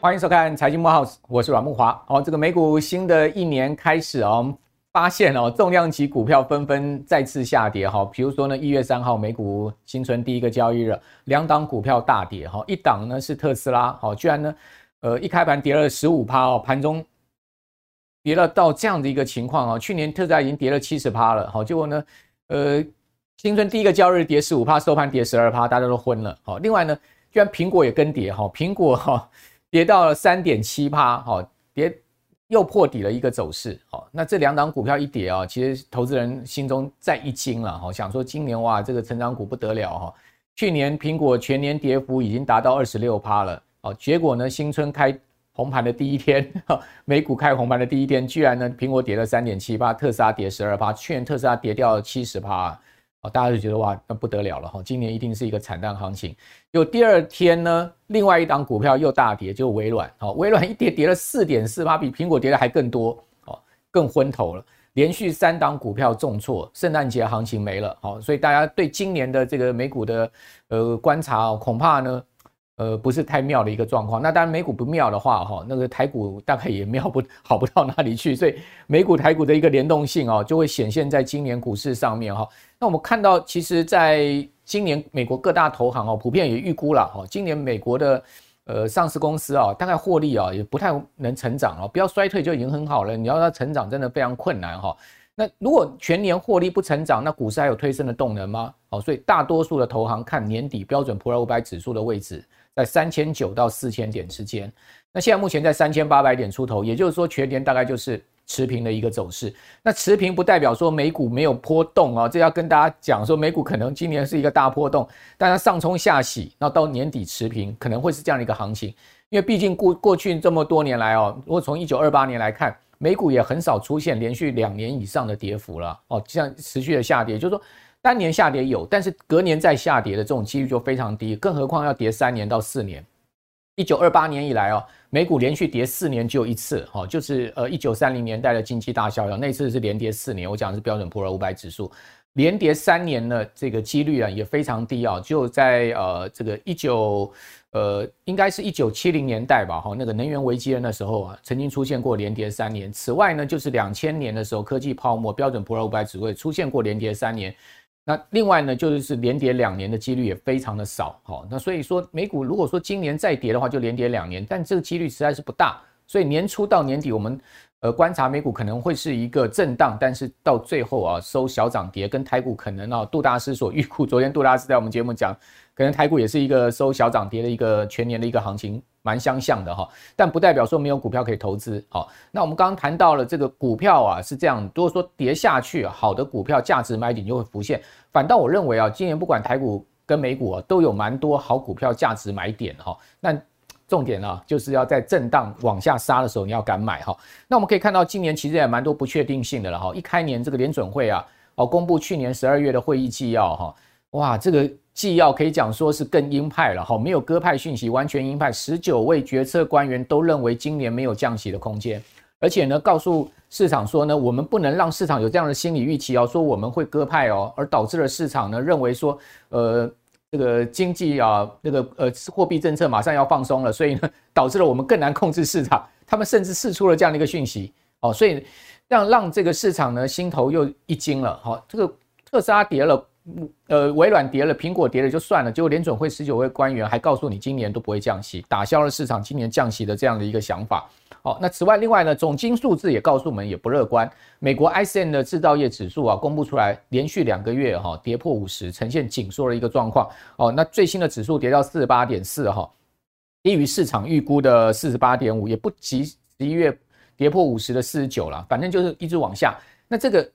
欢迎收看《财经慕 House》，我是阮木华。好，这个美股新的一年开始哦，发现哦，重量级股票纷纷再次下跌哈。比如说呢，一月三号美股新春第一个交易日，两档股票大跌哈，一档呢是特斯拉，好，居然呢，呃，一开盘跌了十五趴哦，盘中跌了到这样的一个情况啊。去年特斯拉已经跌了七十趴了，好，结果呢，呃，新春第一个交易日跌十五趴，收盘跌十二趴，大家都昏了。好，另外呢，居然苹果也跟跌哈，苹果哈。跌到了三点七趴，好，跌又破底了一个走势，好，那这两档股票一跌啊，其实投资人心中再一惊了，哈，想说今年哇，这个成长股不得了哈，去年苹果全年跌幅已经达到二十六趴了，好，结果呢，新春开红盘的第一天，美股开红盘的第一天，居然呢，苹果跌了三点七八，特斯拉跌十二趴，去年特斯拉跌掉了七十趴。大家就觉得哇，那不得了了哈！今年一定是一个惨淡行情。有第二天呢，另外一档股票又大跌，就微软。好，微软一跌跌了四点四趴，比苹果跌的还更多，哦，更昏头了。连续三档股票重挫，圣诞节行情没了。好，所以大家对今年的这个美股的呃观察哦，恐怕呢。呃，不是太妙的一个状况。那当然，美股不妙的话，哈，那个台股大概也妙不好不到哪里去。所以，美股台股的一个联动性哦，就会显现在今年股市上面哈。那我们看到，其实在今年美国各大投行哦，普遍也预估了哈，今年美国的呃上市公司啊，大概获利啊也不太能成长了，不要衰退就已经很好了。你要它成长，真的非常困难哈。那如果全年获利不成长，那股市还有推升的动能吗？好，所以大多数的投行看年底标准普尔五百指数的位置。在三千九到四千点之间，那现在目前在三千八百点出头，也就是说全年大概就是持平的一个走势。那持平不代表说美股没有波动啊，这要跟大家讲说美股可能今年是一个大波动，但它上冲下洗，那到年底持平可能会是这样的一个行情。因为毕竟过过去这么多年来哦，如果从一九二八年来看，美股也很少出现连续两年以上的跌幅了哦，这样持续的下跌，就是说。单年下跌有，但是隔年再下跌的这种几率就非常低，更何况要跌三年到四年。一九二八年以来哦，美股连续跌四年只有一次，哈，就是呃一九三零年代的经济大萧条，那次是连跌四年。我讲的是标准普尔五百指数，连跌三年的这个几率啊也非常低啊，就在呃这个一九呃应该是一九七零年代吧，哈，那个能源危机的那时候啊，曾经出现过连跌三年。此外呢，就是两千年的时候科技泡沫，标准普尔五百指数出现过连跌三年。那另外呢，就是连跌两年的几率也非常的少，好，那所以说美股如果说今年再跌的话，就连跌两年，但这个几率实在是不大，所以年初到年底我们呃观察美股可能会是一个震荡，但是到最后啊收小涨跌，跟台股可能啊杜大师所预估，昨天杜大师在我们节目讲，可能台股也是一个收小涨跌的一个全年的一个行情。蛮相像的哈，但不代表说没有股票可以投资。好，那我们刚刚谈到了这个股票啊，是这样，如果说跌下去，好的股票价值买点就会浮现。反倒我认为啊，今年不管台股跟美股啊，都有蛮多好股票价值买点哈。那重点呢，就是要在震荡往下杀的时候，你要敢买哈。那我们可以看到，今年其实也蛮多不确定性的了哈。一开年这个联准会啊，哦，公布去年十二月的会议纪要哈，哇，这个。纪要可以讲说是更鹰派了哈，没有鸽派讯息，完全鹰派。十九位决策官员都认为今年没有降息的空间，而且呢，告诉市场说呢，我们不能让市场有这样的心理预期哦，说我们会鸽派哦，而导致了市场呢认为说，呃，这个经济啊，那个呃货币政策马上要放松了，所以呢，导致了我们更难控制市场。他们甚至释出了这样的一个讯息哦，所以让让这个市场呢心头又一惊了哈，这个特斯拉跌了。呃，微软跌了，苹果跌了就算了，结果联准会十九位官员还告诉你今年都不会降息，打消了市场今年降息的这样的一个想法。好，那此外，另外呢，总经数字也告诉我们也不乐观。美国 ISM 的制造业指数啊，公布出来，连续两个月哈跌破五十，呈现紧缩的一个状况。哦，那最新的指数跌到四十八点四哈，低于市场预估的四十八点五，也不及十一月跌破五十的四十九了，反正就是一直往下。那这个。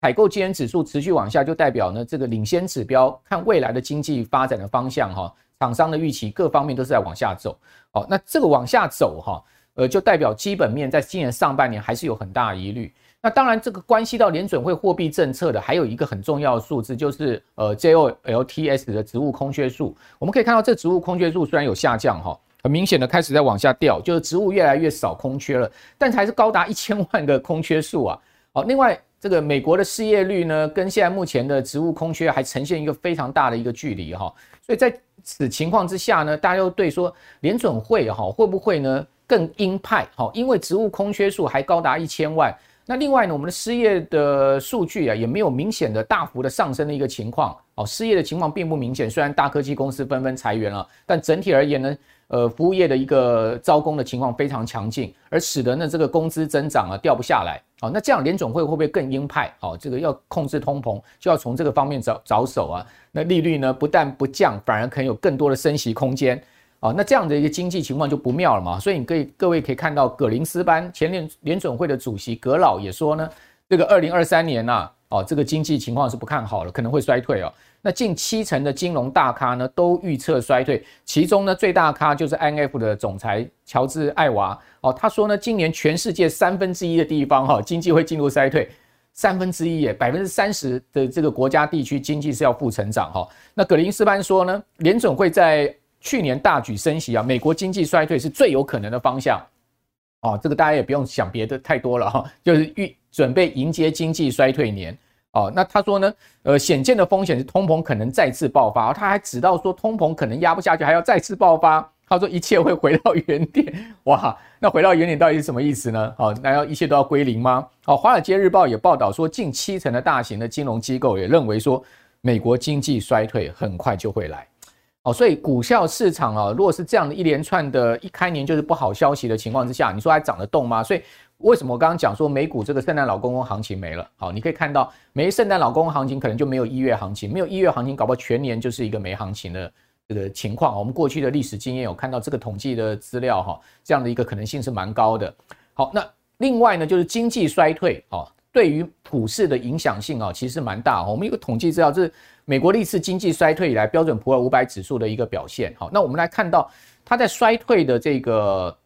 采购经理指数持续往下，就代表呢这个领先指标看未来的经济发展的方向哈，厂商的预期各方面都是在往下走。好，那这个往下走哈，呃，就代表基本面在今年上半年还是有很大疑虑。那当然，这个关系到联准会货币政策的，还有一个很重要的数字，就是呃 JOLTS 的职务空缺数。我们可以看到，这职务空缺数虽然有下降哈，很明显的开始在往下掉，就是职务越来越少空缺了，但还是高达一千万个空缺数啊。好，另外。这个美国的失业率呢，跟现在目前的职务空缺还呈现一个非常大的一个距离哈。所以在此情况之下呢，大家又对说联准会哈会不会呢更鹰派？好，因为职务空缺数还高达一千万。那另外呢，我们的失业的数据啊，也没有明显的大幅的上升的一个情况。哦，失业的情况并不明显。虽然大科技公司纷纷裁员了，但整体而言呢，呃，服务业的一个招工的情况非常强劲，而使得呢这个工资增长啊掉不下来。好，那这样联总会会不会更鹰派？好，这个要控制通膨，就要从这个方面着着手啊。那利率呢，不但不降，反而可能有更多的升息空间。啊，那这样的一个经济情况就不妙了嘛，所以你可以各位可以看到，葛林斯班前联联准会的主席葛老也说呢，这个二零二三年呐，哦，这个经济情况是不看好了，可能会衰退哦。那近七成的金融大咖呢都预测衰退，其中呢最大咖就是 IMF 的总裁乔治艾娃哦，他说呢，今年全世界三分之一的地方哈经济会进入衰退，三分之一耶，百分之三十的这个国家地区经济是要负成长哈。那葛林斯班说呢，联准会在去年大举升息啊，美国经济衰退是最有可能的方向，哦，这个大家也不用想别的太多了哈，就是预准备迎接经济衰退年，哦，那他说呢，呃，显见的风险是通膨可能再次爆发，他还指到说通膨可能压不下去，还要再次爆发，他说一切会回到原点，哇，那回到原点到底是什么意思呢？哦，难道一切都要归零吗？哦，华尔街日报也报道说，近七成的大型的金融机构也认为说，美国经济衰退很快就会来。哦，所以股票市场啊，如果是这样的一连串的一开年就是不好消息的情况之下，你说还涨得动吗？所以为什么我刚刚讲说美股这个圣诞老公公行情没了？好，你可以看到没圣诞老公公行情可能就没有一月行情，没有一月行情，搞不好全年就是一个没行情的这个情况。我们过去的历史经验有看到这个统计的资料哈，这样的一个可能性是蛮高的。好，那另外呢就是经济衰退啊，对于股市的影响性啊，其实蛮大。我们有个统计资料就是。美国历次经济衰退以来，标准普尔五百指数的一个表现。好，那我们来看到它在衰退的这个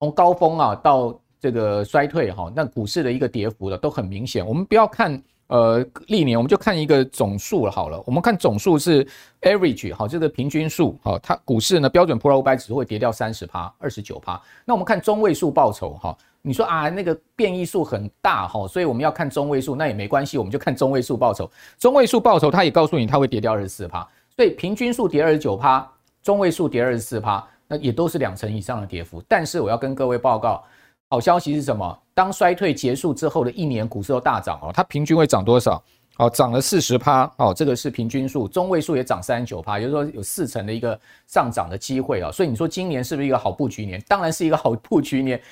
从高峰啊到这个衰退哈，那股市的一个跌幅的都很明显。我们不要看呃历年，我们就看一个总数了好了。我们看总数是 average 好，这个平均数好，它股市呢标准普尔五百指数会跌掉三十趴、二十九趴。那我们看中位数报酬哈。你说啊，那个变异数很大哈，所以我们要看中位数，那也没关系，我们就看中位数报酬。中位数报酬，它也告诉你它会跌掉二十四趴，所以平均数跌二十九趴，中位数跌二十四趴，那也都是两成以上的跌幅。但是我要跟各位报告，好消息是什么？当衰退结束之后的一年，股市都大涨哦，它平均会涨多少？哦，涨了四十趴哦，这个是平均数，中位数也涨三十九趴，也就是说有四成的一个上涨的机会啊。所以你说今年是不是一个好布局年？当然是一个好布局年。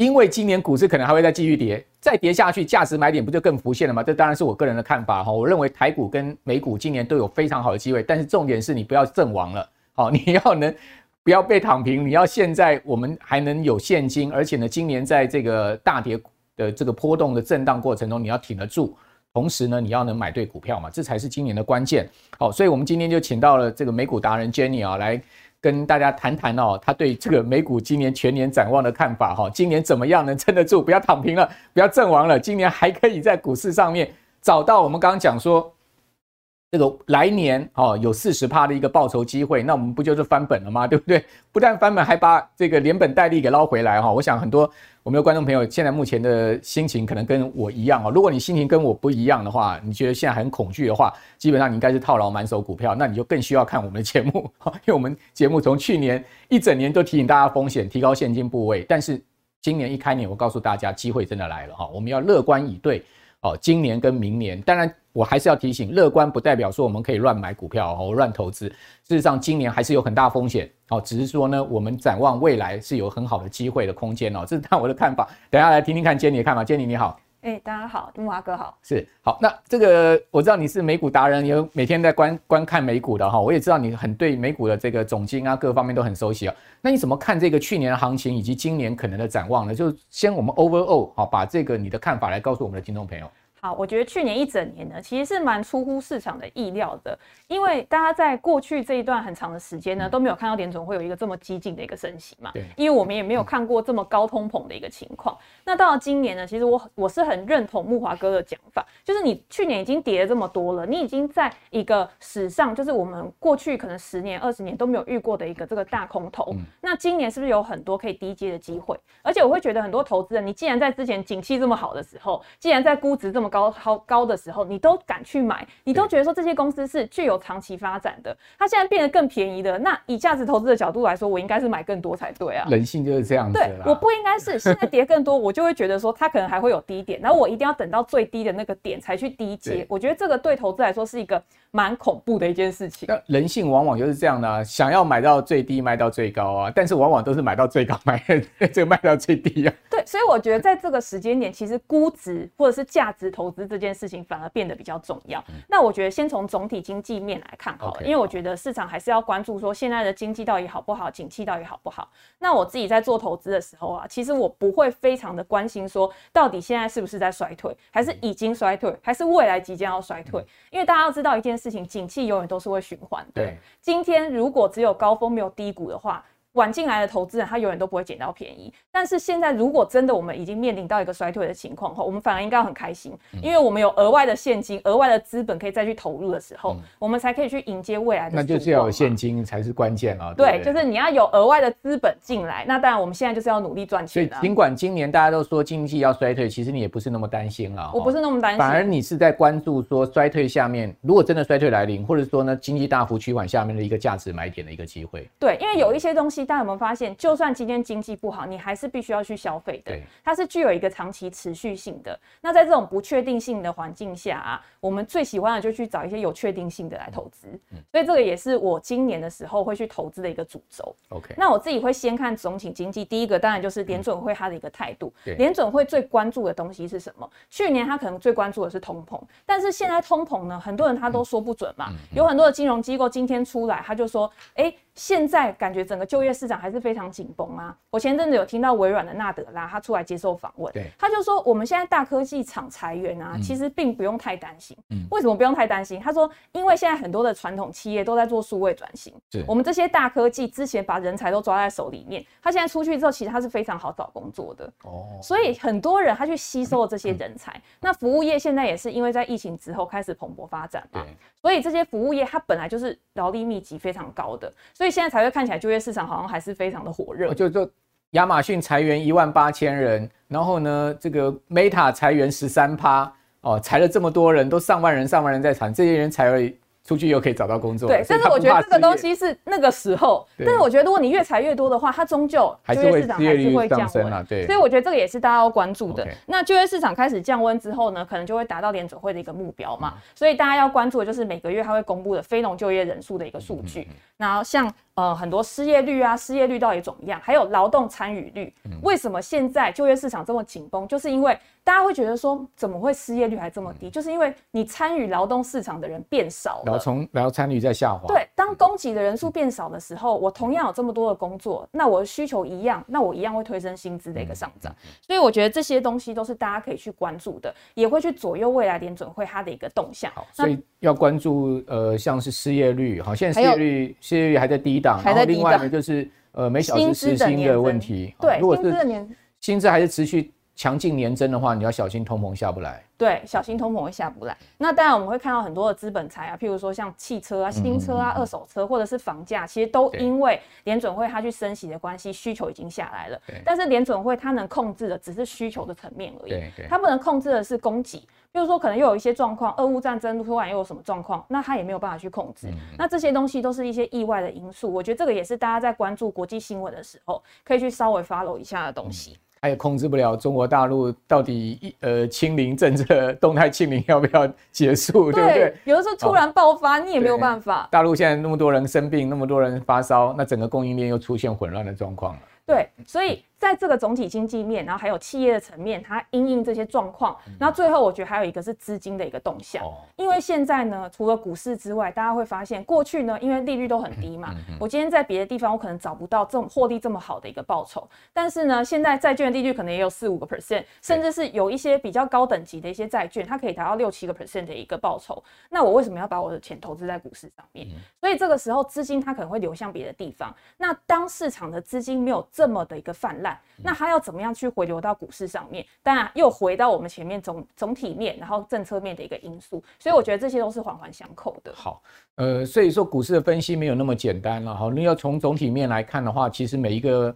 因为今年股市可能还会再继续跌，再跌下去，价值买点不就更浮现了吗？这当然是我个人的看法哈。我认为台股跟美股今年都有非常好的机会，但是重点是你不要阵亡了，好，你要能不要被躺平，你要现在我们还能有现金，而且呢，今年在这个大跌的这个波动的震荡过程中，你要挺得住，同时呢，你要能买对股票嘛，这才是今年的关键。好，所以我们今天就请到了这个美股达人 Jenny 啊来。跟大家谈谈哦，他对这个美股今年全年展望的看法哈，今年怎么样能撑得住？不要躺平了，不要阵亡了，今年还可以在股市上面找到我们刚刚讲说。这个来年哦，有四十趴的一个报酬机会，那我们不就是翻本了吗？对不对？不但翻本，还把这个连本带利给捞回来哈。我想很多我们的观众朋友现在目前的心情可能跟我一样啊。如果你心情跟我不一样的话，你觉得现在很恐惧的话，基本上你应该是套牢满手股票，那你就更需要看我们的节目，因为我们节目从去年一整年都提醒大家风险，提高现金部位，但是今年一开年，我告诉大家机会真的来了哈，我们要乐观以对。哦，今年跟明年，当然我还是要提醒，乐观不代表说我们可以乱买股票哦，乱投资。事实上，今年还是有很大风险哦，只是说呢，我们展望未来是有很好的机会的空间哦，这是我的看法。等一下来听听看 Jenny 的看法，Jenny 你好。哎、欸，大家好，木华哥好，是好。那这个我知道你是美股达人，有每天在观观看美股的哈。我也知道你很对美股的这个总经啊各方面都很熟悉啊。那你怎么看这个去年的行情以及今年可能的展望呢？就先我们 overall 好，把这个你的看法来告诉我们的听众朋友。好，我觉得去年一整年呢，其实是蛮出乎市场的意料的，因为大家在过去这一段很长的时间呢，都没有看到联总会有一个这么激进的一个升息嘛。对。因为我们也没有看过这么高通膨的一个情况。那到了今年呢，其实我我是很认同木华哥的讲法，就是你去年已经跌了这么多了，你已经在一个史上就是我们过去可能十年、二十年都没有遇过的一个这个大空头。那今年是不是有很多可以低阶的机会？而且我会觉得很多投资人，你既然在之前景气这么好的时候，既然在估值这么高好高的时候，你都敢去买，你都觉得说这些公司是具有长期发展的。它现在变得更便宜的，那以价值投资的角度来说，我应该是买更多才对啊。人性就是这样子。对，我不应该是现在跌更多，我就会觉得说它可能还会有低点，然后我一定要等到最低的那个点才去低接。我觉得这个对投资来说是一个蛮恐怖的一件事情。那人性往往就是这样的啊，想要买到最低卖到最高啊，但是往往都是买到最高卖 这个卖到最低啊。对，所以我觉得在这个时间点，其实估值或者是价值投资这件事情反而变得比较重要。嗯、那我觉得先从总体经济面来看好了，okay, 因为我觉得市场还是要关注说现在的经济到底好不好，景气到底好不好。那我自己在做投资的时候啊，其实我不会非常的关心说到底现在是不是在衰退，还是已经衰退，还是未来即将要衰退。因为大家要知道一件事情，景气永远都是会循环的。对，今天如果只有高峰没有低谷的话。晚进来的投资人，他永远都不会捡到便宜。但是现在，如果真的我们已经面临到一个衰退的情况后，我们反而应该要很开心，因为我们有额外的现金、额外的资本可以再去投入的时候，我们才可以去迎接未来的。那就是要有现金才是关键啊！对，就是你要有额外的资本进来。那当然，我们现在就是要努力赚钱。所以，尽管今年大家都说经济要衰退，其实你也不是那么担心啊。我不是那么担心，反而你是在关注说衰退下面，如果真的衰退来临，或者说呢经济大幅趋缓下面的一个价值买点的一个机会。对，因为有一些东西，大家有没有发现？就算今天经济不好，你还是必须要去消费的。对，它是具有一个长期持续性的。那在这种不确定性的环境下啊，我们最喜欢的就去找一些有确定性的来投资。嗯，所以这个也是我今年的时候会去投资的一个主轴。OK，那我自己会先看总体经济。第一个当然就是联准会它的一个态度。对，联准会最关注的东西是什么？去年他可能最关注的是通膨，但是现在通膨呢，很多人他都说不准嘛。有很多的金融机构今天出来，他就说，哎。现在感觉整个就业市场还是非常紧绷啊！我前阵子有听到微软的纳德拉他出来接受访问，对，他就说我们现在大科技厂裁员啊，其实并不用太担心。嗯，为什么不用太担心？他说，因为现在很多的传统企业都在做数位转型，对我们这些大科技之前把人才都抓在手里面，他现在出去之后，其实他是非常好找工作的。哦，所以很多人他去吸收了这些人才。那服务业现在也是因为在疫情之后开始蓬勃发展嘛，对，所以这些服务业它本来就是劳力密集非常高的，所以。现在才会看起来就业市场好像还是非常的火热。就就亚马逊裁员一万八千人，然后呢，这个 Meta 裁员十三趴哦，裁了这么多人，都上万人上万人在裁，这些人才会。出去又可以找到工作，对，但是我觉得这个东西是那个时候，但是我觉得如果你越裁越多的话，它终究就业市场还是会降温，对，所以我觉得这个也是大家要关注的。那就业市场开始降温之后呢，可能就会达到联准会的一个目标嘛，所以大家要关注的就是每个月它会公布的非农就业人数的一个数据，然后像呃很多失业率啊，失业率到底怎么样，还有劳动参与率，为什么现在就业市场这么紧绷，就是因为。大家会觉得说，怎么会失业率还这么低？嗯、就是因为你参与劳动市场的人变少了，然后从然后参与在下滑。对，当供给的人数变少的时候，我同样有这么多的工作，那我的需求一样，那我一样会推升薪资的一个上涨。所以我觉得这些东西都是大家可以去关注的，也会去左右未来联准会它的一个动向。好，所以要关注呃，像是失业率，好，现在失业率失业率还在低档，还在低档。另外呢，就是呃，每小时时薪的问题。对，如果是薪资还是持续。强劲年增的话，你要小心通膨下不来。对，小心通膨会下不来。那当然我们会看到很多的资本财啊，譬如说像汽车啊、新车啊、二手车，或者是房价，其实都因为联准会它去升息的关系，需求已经下来了。但是联准会它能控制的只是需求的层面而已，它不能控制的是供给。譬如说可能又有一些状况，俄乌战争突然又有什么状况，那它也没有办法去控制。那这些东西都是一些意外的因素。我觉得这个也是大家在关注国际新闻的时候，可以去稍微 follow 一下的东西。还有控制不了中国大陆到底一呃清零政策动态清零要不要结束，对，对不对？有的时候突然爆发，哦、你也没有办法。大陆现在那么多人生病，那么多人发烧，那整个供应链又出现混乱的状况了。对，所以在这个总体经济面，然后还有企业的层面，它因应这些状况，然后最后我觉得还有一个是资金的一个动向。因为现在呢，除了股市之外，大家会发现过去呢，因为利率都很低嘛，我今天在别的地方我可能找不到这种获利这么好的一个报酬，但是呢，现在债券的利率可能也有四五个 percent，甚至是有一些比较高等级的一些债券，它可以达到六七个 percent 的一个报酬。那我为什么要把我的钱投资在股市上面？所以这个时候资金它可能会流向别的地方。那当市场的资金没有这么的一个泛滥，那它要怎么样去回流到股市上面？当然又回到我们前面总总体面，然后政策面的一个因素。所以我觉得这些都是环环相扣的。好，呃，所以说股市的分析没有那么简单了。好，你要从总体面来看的话，其实每一个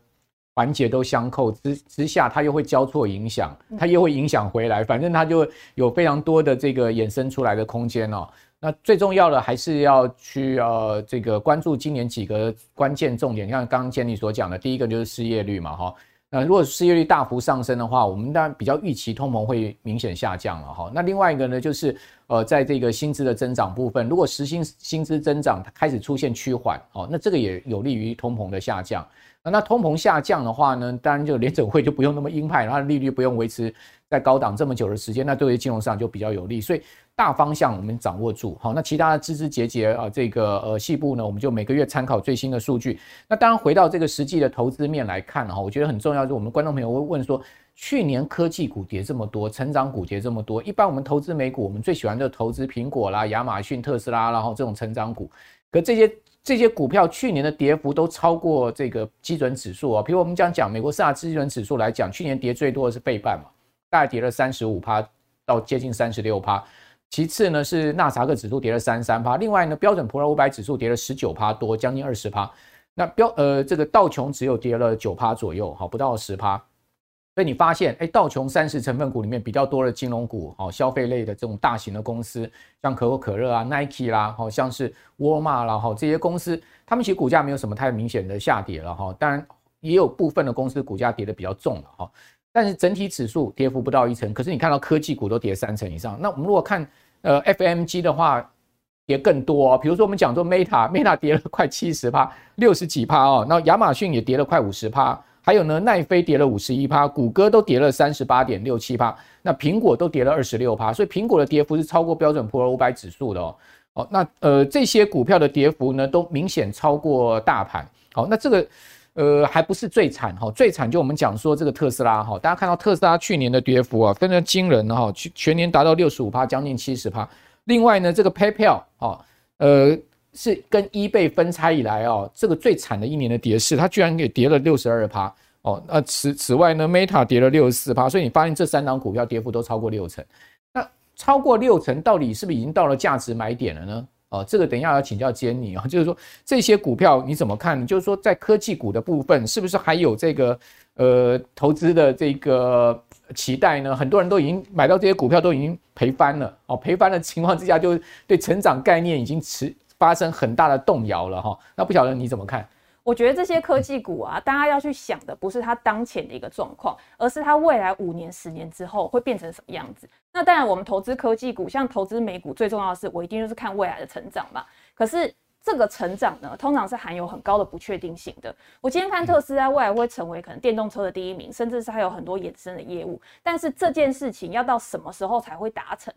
环节都相扣之之下，它又会交错影响，它又会影响回来，反正它就有非常多的这个衍生出来的空间哦。那最重要的还是要去呃这个关注今年几个关键重点，像刚刚建立所讲的，第一个就是失业率嘛，哈。那如果失业率大幅上升的话，我们当然比较预期通膨会明显下降了，哈。那另外一个呢，就是呃在这个薪资的增长部分，如果实薪薪资增长开始出现趋缓，哦，那这个也有利于通膨的下降。那通膨下降的话呢，当然就联准会就不用那么鹰派，然后利率不用维持在高档这么久的时间，那对于金融上就比较有利。所以大方向我们掌握住，好，那其他的枝枝节节啊，这个呃细部呢，我们就每个月参考最新的数据。那当然回到这个实际的投资面来看哈，我觉得很重要，就是我们观众朋友会问说，去年科技股跌这么多，成长股跌这么多，一般我们投资美股，我们最喜欢的投资苹果啦、亚马逊、特斯拉，然后这种成长股，可这些。这些股票去年的跌幅都超过这个基准指数啊，比如我们讲讲美国四大基准指数来讲，去年跌最多的是费半嘛，大概跌了三十五趴到接近三十六趴。其次呢是纳斯达克指数跌了三十三趴，另外呢标准普尔五百指数跌了十九趴多，将近二十趴。那标呃这个道琼只有跌了九趴左右，好，不到十趴。所以你发现，哎，道琼三十成分股里面比较多的金融股，好，消费类的这种大型的公司，像可口可乐啊、Nike 啦，好像是沃尔玛啦，哈，这些公司，他们其实股价没有什么太明显的下跌了，哈，当然也有部分的公司股价跌得比较重了，哈，但是整体指数跌幅不到一成，可是你看到科技股都跌三成以上，那我们如果看呃 FMG 的话，跌更多哦，比如说我们讲说 Meta，Meta 跌了快七十趴，六十几趴哦，那亚马逊也跌了快五十趴。还有呢，奈飞跌了五十一趴，谷歌都跌了三十八点六七趴，那苹果都跌了二十六趴，所以苹果的跌幅是超过标准普尔五百指数的哦。哦，那呃这些股票的跌幅呢，都明显超过大盘。好，那这个呃还不是最惨哈，最惨就我们讲说这个特斯拉哈，大家看到特斯拉去年的跌幅啊，非常惊人哈，全全年达到六十五趴，将近七十趴。另外呢，这个 PayPal 啊，呃。是跟 eBay 分拆以来哦，这个最惨的一年的跌势，它居然给跌了六十二趴哦。那此此外呢，Meta 跌了六十四趴，所以你发现这三档股票跌幅都超过六成。那超过六成，到底是不是已经到了价值买点了呢？哦，这个等一下要请教杰尼啊，就是说这些股票你怎么看？就是说在科技股的部分，是不是还有这个呃投资的这个期待呢？很多人都已经买到这些股票都已经赔翻了哦，赔翻的情况之下，就对成长概念已经持。发生很大的动摇了哈，那不晓得你怎么看？我觉得这些科技股啊，大家要去想的不是它当前的一个状况，而是它未来五年、十年之后会变成什么样子。那当然，我们投资科技股，像投资美股，最重要的是我一定就是看未来的成长嘛。可是这个成长呢，通常是含有很高的不确定性的。我今天看特斯拉未来会成为可能电动车的第一名，甚至是还有很多衍生的业务，但是这件事情要到什么时候才会达成？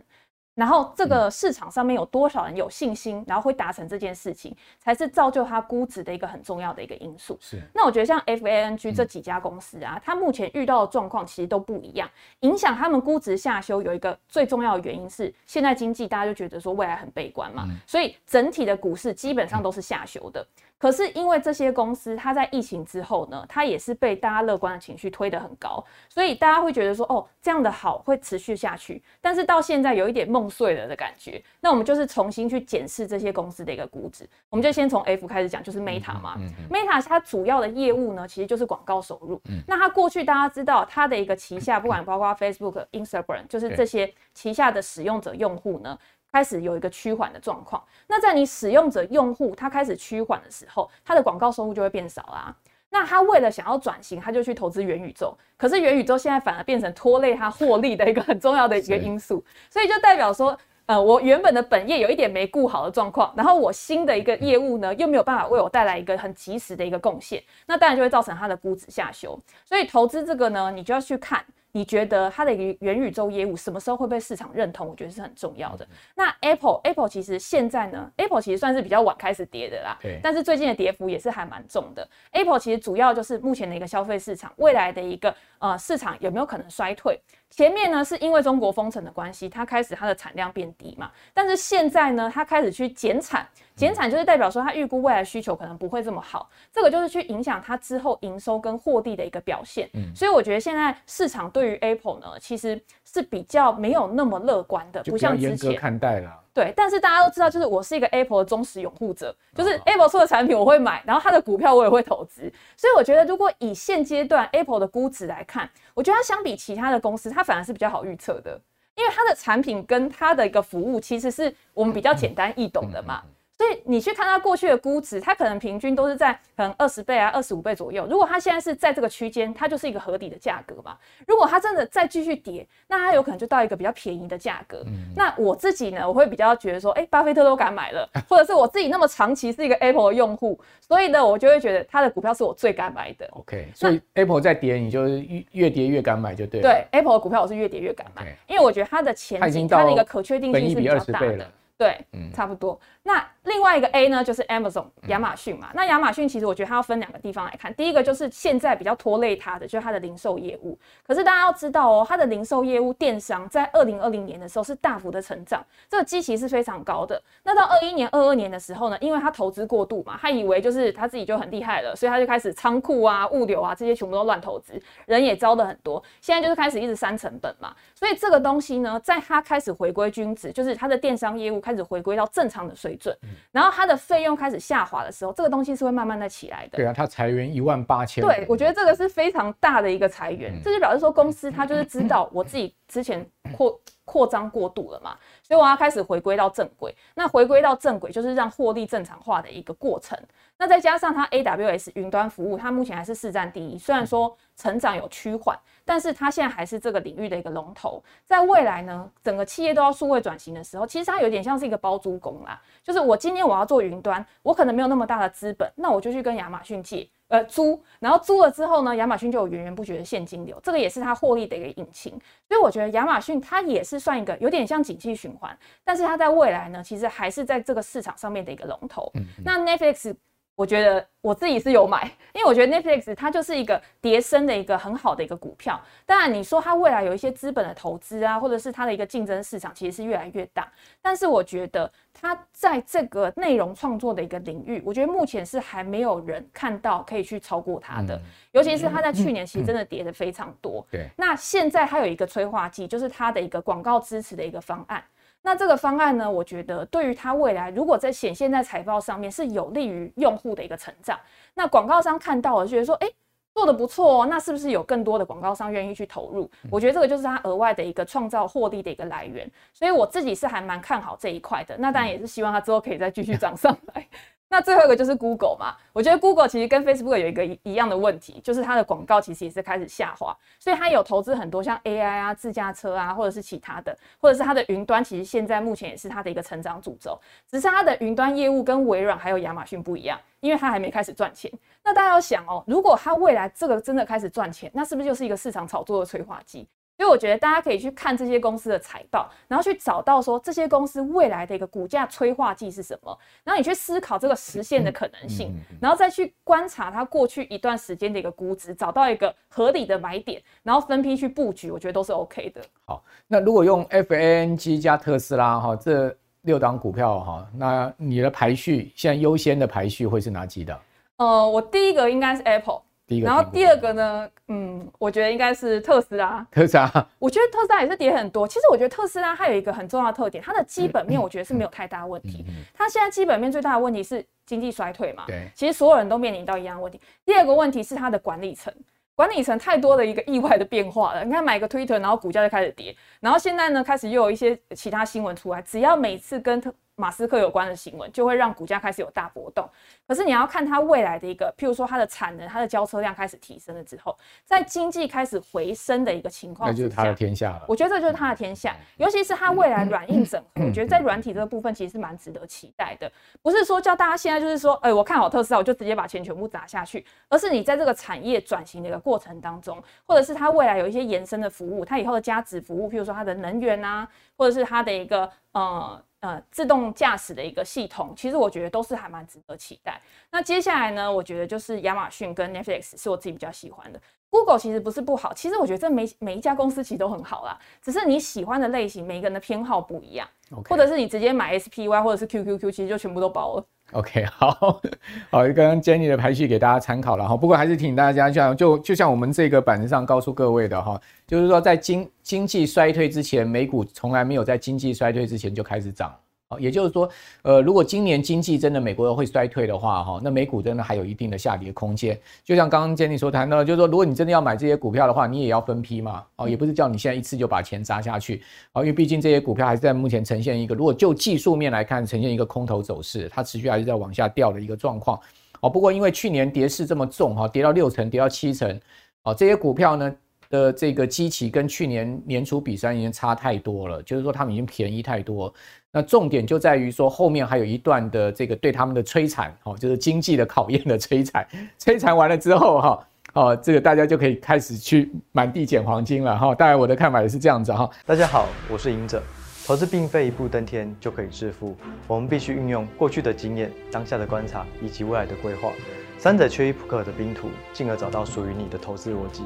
然后这个市场上面有多少人有信心，然后会达成这件事情，才是造就它估值的一个很重要的一个因素。是。那我觉得像 FANG 这几家公司啊，它目前遇到的状况其实都不一样，影响他们估值下修有一个最重要的原因是，现在经济大家就觉得说未来很悲观嘛，所以整体的股市基本上都是下修的。可是因为这些公司，它在疫情之后呢，它也是被大家乐观的情绪推得很高，所以大家会觉得说，哦，这样的好会持续下去。但是到现在有一点梦碎了的感觉，那我们就是重新去检视这些公司的一个估值。我们就先从 F 开始讲，就是 Meta 嘛。Meta 它主要的业务呢，其实就是广告收入。那它过去大家知道，它的一个旗下，不管包括 Facebook、Instagram，就是这些旗下的使用者用户呢。开始有一个趋缓的状况，那在你使用者用户他开始趋缓的时候，他的广告收入就会变少啦。那他为了想要转型，他就去投资元宇宙，可是元宇宙现在反而变成拖累他获利的一个很重要的一个因素，所以就代表说呃，我原本的本业有一点没顾好的状况，然后我新的一个业务呢，又没有办法为我带来一个很及时的一个贡献，那当然就会造成它的估值下修。所以投资这个呢，你就要去看。你觉得它的元宇宙业务什么时候会被市场认同？我觉得是很重要的。那 Apple Apple 其实现在呢，Apple 其实算是比较晚开始跌的啦。对。但是最近的跌幅也是还蛮重的。Apple 其实主要就是目前的一个消费市场，未来的一个呃市场有没有可能衰退？前面呢是因为中国封城的关系，它开始它的产量变低嘛。但是现在呢，它开始去减产。减产就是代表说，它预估未来需求可能不会这么好，这个就是去影响它之后营收跟获利的一个表现。嗯，所以我觉得现在市场对于 Apple 呢，其实是比较没有那么乐观的，不像之前。看待了。对，但是大家都知道，就是我是一个 Apple 的忠实拥护者，就是 Apple 出的产品我会买，然后它的股票我也会投资。所以我觉得，如果以现阶段 Apple 的估值来看，我觉得它相比其他的公司，它反而是比较好预测的，因为它的产品跟它的一个服务，其实是我们比较简单易懂的嘛。嗯嗯嗯所以你去看它过去的估值，它可能平均都是在可能二十倍啊、二十五倍左右。如果它现在是在这个区间，它就是一个合理的价格嘛。如果它真的再继续跌，那它有可能就到一个比较便宜的价格。嗯。那我自己呢，我会比较觉得说，哎、欸，巴菲特都敢买了，或者是我自己那么长期是一个 Apple 的用户，所以呢，我就会觉得它的股票是我最敢买的。OK，所以 Apple 在跌，你就越越跌越敢买就对了。对，Apple 的股票我是越跌越敢买.因为我觉得它的前景，它的一个可确定性是比较大的。对，嗯，差不多。那另外一个 A 呢，就是 Amazon 亚马逊嘛。那亚马逊其实我觉得它要分两个地方来看。第一个就是现在比较拖累它的，就是它的零售业务。可是大家要知道哦，它的零售业务电商在二零二零年的时候是大幅的成长，这个基期是非常高的。那到二一年、二二年的时候呢，因为它投资过度嘛，他以为就是他自己就很厉害了，所以他就开始仓库啊、物流啊这些全部都乱投资，人也招的很多。现在就是开始一直删成本嘛，所以这个东西呢，在它开始回归均值，就是它的电商业务开始回归到正常的水准。然后它的费用开始下滑的时候，这个东西是会慢慢的起来的。对啊，它裁员一万八千。对，我觉得这个是非常大的一个裁员，嗯、这就表示说公司它就是知道我自己之前扩扩张过度了嘛，所以我要开始回归到正轨。那回归到正轨就是让获利正常化的一个过程。那再加上它 AWS 云端服务，它目前还是市占第一，虽然说成长有趋缓。但是它现在还是这个领域的一个龙头，在未来呢，整个企业都要数位转型的时候，其实它有点像是一个包租公啦。就是我今天我要做云端，我可能没有那么大的资本，那我就去跟亚马逊借，呃，租，然后租了之后呢，亚马逊就有源源不绝的现金流，这个也是它获利的一个引擎。所以我觉得亚马逊它也是算一个有点像景气循环，但是它在未来呢，其实还是在这个市场上面的一个龙头。嗯嗯。那 Netflix。我觉得我自己是有买，因为我觉得 Netflix 它就是一个叠升的一个很好的一个股票。当然，你说它未来有一些资本的投资啊，或者是它的一个竞争市场其实是越来越大。但是我觉得它在这个内容创作的一个领域，我觉得目前是还没有人看到可以去超过它的。尤其是它在去年其实真的跌的非常多。对。那现在它有一个催化剂，就是它的一个广告支持的一个方案。那这个方案呢，我觉得对于它未来，如果在显现在财报上面是有利于用户的一个成长。那广告商看到了，觉得说，哎，做得不错哦，那是不是有更多的广告商愿意去投入？我觉得这个就是它额外的一个创造获利的一个来源。所以我自己是还蛮看好这一块的。那当然也是希望它之后可以再继续涨上来。那最后一个就是 Google 嘛，我觉得 Google 其实跟 Facebook 有一个一样的问题，就是它的广告其实也是开始下滑，所以它有投资很多像 AI 啊、自驾车啊，或者是其他的，或者是它的云端，其实现在目前也是它的一个成长主轴，只是它的云端业务跟微软还有亚马逊不一样，因为它还没开始赚钱。那大家要想哦，如果它未来这个真的开始赚钱，那是不是就是一个市场炒作的催化剂？所以我觉得大家可以去看这些公司的财报，然后去找到说这些公司未来的一个股价催化剂是什么，然后你去思考这个实现的可能性，然后再去观察它过去一段时间的一个估值，找到一个合理的买点，然后分批去布局，我觉得都是 OK 的。好，那如果用 FANG 加特斯拉哈这六档股票哈，那你的排序现在优先的排序会是哪几档？呃，我第一个应该是 Apple。然后第二个呢，嗯，我觉得应该是特斯拉。特斯拉，我觉得特斯拉也是跌很多。其实我觉得特斯拉它有一个很重要的特点，它的基本面我觉得是没有太大问题。它现在基本面最大的问题是经济衰退嘛？对。其实所有人都面临到一样问题。第二个问题是它的管理层，管理层太多的一个意外的变化了。你看买个 Twitter，然后股价就开始跌，然后现在呢开始又有一些其他新闻出来，只要每次跟特马斯克有关的新闻，就会让股价开始有大波动。可是你要看它未来的一个，譬如说它的产能、它的交车量开始提升了之后，在经济开始回升的一个情况，那就是它的天下了。我觉得这就是它的天下，尤其是它未来软硬整合，我觉得在软体这个部分其实是蛮值得期待的。不是说叫大家现在就是说，哎，我看好特斯拉，我就直接把钱全部砸下去，而是你在这个产业转型的一个过程当中，或者是它未来有一些延伸的服务，它以后的加值服务，譬如说它的能源啊，或者是它的一个呃。呃，自动驾驶的一个系统，其实我觉得都是还蛮值得期待。那接下来呢，我觉得就是亚马逊跟 Netflix 是我自己比较喜欢的。Google 其实不是不好，其实我觉得这每每一家公司其实都很好啦，只是你喜欢的类型，每个人的偏好不一样.或者是你直接买 SPY 或者是 QQQ，其实就全部都包了。OK，好 好，刚刚 Jenny 的排序给大家参考了哈。不过还是提醒大家，像就就像我们这个板子上告诉各位的哈，就是说在经经济衰退之前，美股从来没有在经济衰退之前就开始涨。好，也就是说，呃，如果今年经济真的美国会衰退的话，哈，那美股真的还有一定的下跌空间。就像刚刚 Jenny 所谈到，就是说，如果你真的要买这些股票的话，你也要分批嘛，哦，也不是叫你现在一次就把钱砸下去，哦，因为毕竟这些股票还是在目前呈现一个，如果就技术面来看，呈现一个空头走势，它持续还是在往下掉的一个状况。哦，不过因为去年跌势这么重，哈，跌到六成，跌到七成，哦，这些股票呢的这个基期跟去年年初比，实际上已经差太多了，就是说他们已经便宜太多。那重点就在于说，后面还有一段的这个对他们的摧残，哦，就是经济的考验的摧残。摧残完了之后，哈，哦，这个大家就可以开始去满地捡黄金了，哈。当然，我的看法也是这样子，哈。大家好，我是赢者。投资并非一步登天就可以致富，我们必须运用过去的经验、当下的观察以及未来的规划，三者缺一不可的拼图，进而找到属于你的投资逻辑。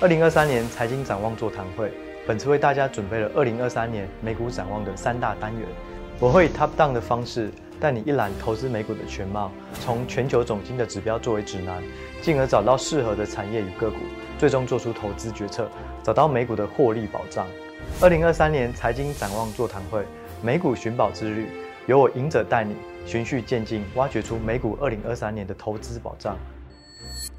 二零二三年财经展望座谈会。本次为大家准备了二零二三年美股展望的三大单元，我会以 top down 的方式带你一览投资美股的全貌，从全球总经的指标作为指南，进而找到适合的产业与个股，最终做出投资决策，找到美股的获利保障。二零二三年财经展望座谈会，美股寻宝之旅，由我赢者带你循序渐进，挖掘出美股二零二三年的投资保障。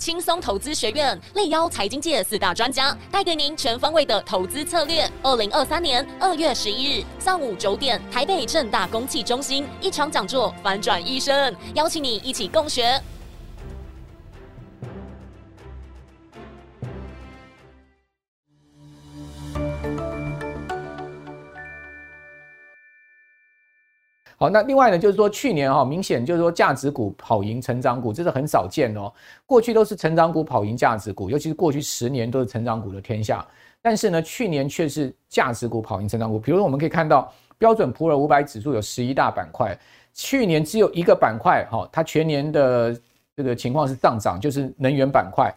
轻松投资学院力邀财经界四大专家，带给您全方位的投资策略。二零二三年二月十一日上午九点，台北正大公器中心一场讲座，反转一生，邀请你一起共学。好，那另外呢，就是说去年哈，明显就是说价值股跑赢成长股，这是很少见哦。过去都是成长股跑赢价值股，尤其是过去十年都是成长股的天下。但是呢，去年却是价值股跑赢成长股。比如说，我们可以看到标准普尔五百指数有十一大板块，去年只有一个板块哈，它全年的这个情况是上涨，就是能源板块，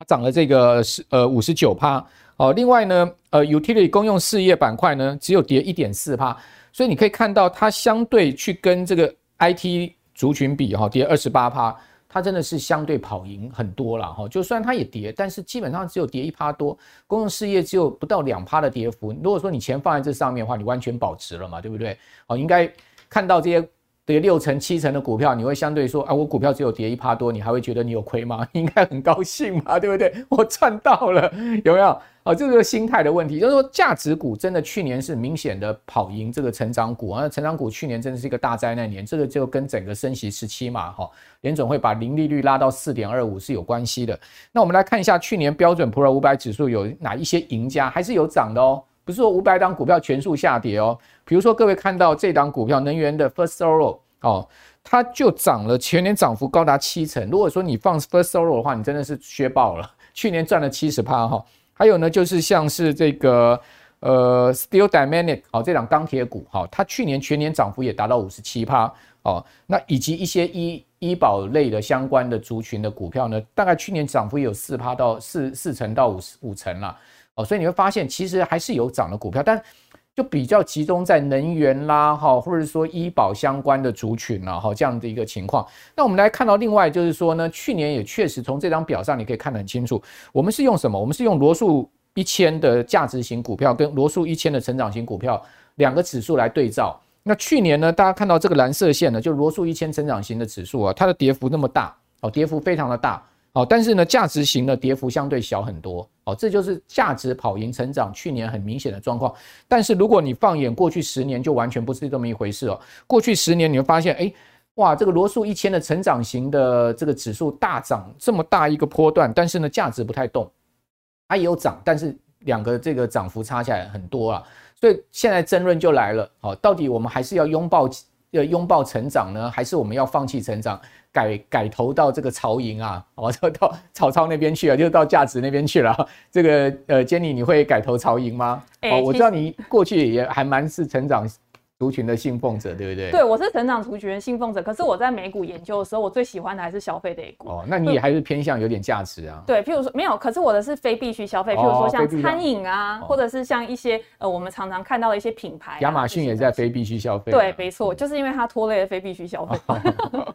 它涨了这个十呃五十九趴。哦，另外呢，呃，utility 公用事业板块呢，只有跌一点四趴。所以你可以看到，它相对去跟这个 IT 族群比，哈，跌二十八趴，它真的是相对跑赢很多了，哈。就算它也跌，但是基本上只有跌一趴多，公用事业只有不到两趴的跌幅。如果说你钱放在这上面的话，你完全保值了嘛，对不对？哦，应该看到这些跌六成、七成的股票，你会相对说，啊，我股票只有跌一趴多，你还会觉得你有亏吗？应该很高兴嘛，对不对？我赚到了，有没有？哦，这个心态的问题，就是说价值股真的去年是明显的跑赢这个成长股啊，成长股去年真的是一个大灾难年，这个就跟整个升息时期嘛，哈，联总会把零利率拉到四点二五是有关系的。那我们来看一下去年标准普尔五百指数有哪一些赢家，还是有涨的哦，不是说五百档股票全数下跌哦。比如说各位看到这档股票能源的 First Solar 哦，它就涨了，全年涨幅高达七成。如果说你放 First Solar 的话，你真的是削爆了，去年赚了七十趴哈。还有呢，就是像是这个呃，Steel Dynamic，好，这两钢铁股好，它去年全年涨幅也达到五十七趴哦。那以及一些医医保类的相关的族群的股票呢，大概去年涨幅也有四趴到四四成到五十五成了哦。所以你会发现，其实还是有涨的股票，但就比较集中在能源啦哈，或者说医保相关的族群了哈，这样的一个情况。那我们来看到另外就是说呢，去年也确实从这张表上你可以看得很清楚，我们是用什么？我们是用罗素一千的价值型股票跟罗素一千的成长型股票两个指数来对照。那去年呢，大家看到这个蓝色线呢，就罗素一千成长型的指数啊，它的跌幅那么大哦，跌幅非常的大。好，但是呢，价值型的跌幅相对小很多，哦，这就是价值跑赢成长去年很明显的状况。但是如果你放眼过去十年，就完全不是这么一回事哦。过去十年你会发现，哎，哇，这个罗素一千的成长型的这个指数大涨这么大一个波段，但是呢，价值不太动，它也有涨，但是两个这个涨幅差起来很多啊。所以现在争论就来了，好，到底我们还是要拥抱要拥抱成长呢，还是我们要放弃成长？改改投到这个曹营啊，哦，到曹操那边去了，就到价值那边去了。这个呃，Jenny，你会改投曹营吗？欸、哦，我知道你过去也还蛮是成长族群的信奉者，对不对？对，我是成长族群的信奉者。可是我在美股研究的时候，我最喜欢的还是消费类股。哦，那你也还是偏向有点价值啊？对，譬如说没有，可是我的是非必需消费，譬如说像餐饮啊，或者是像一些呃，我们常常看到的一些品牌、啊。亚马逊也在非必需消费。对，没错，就是因为它拖累了非必需消费。哦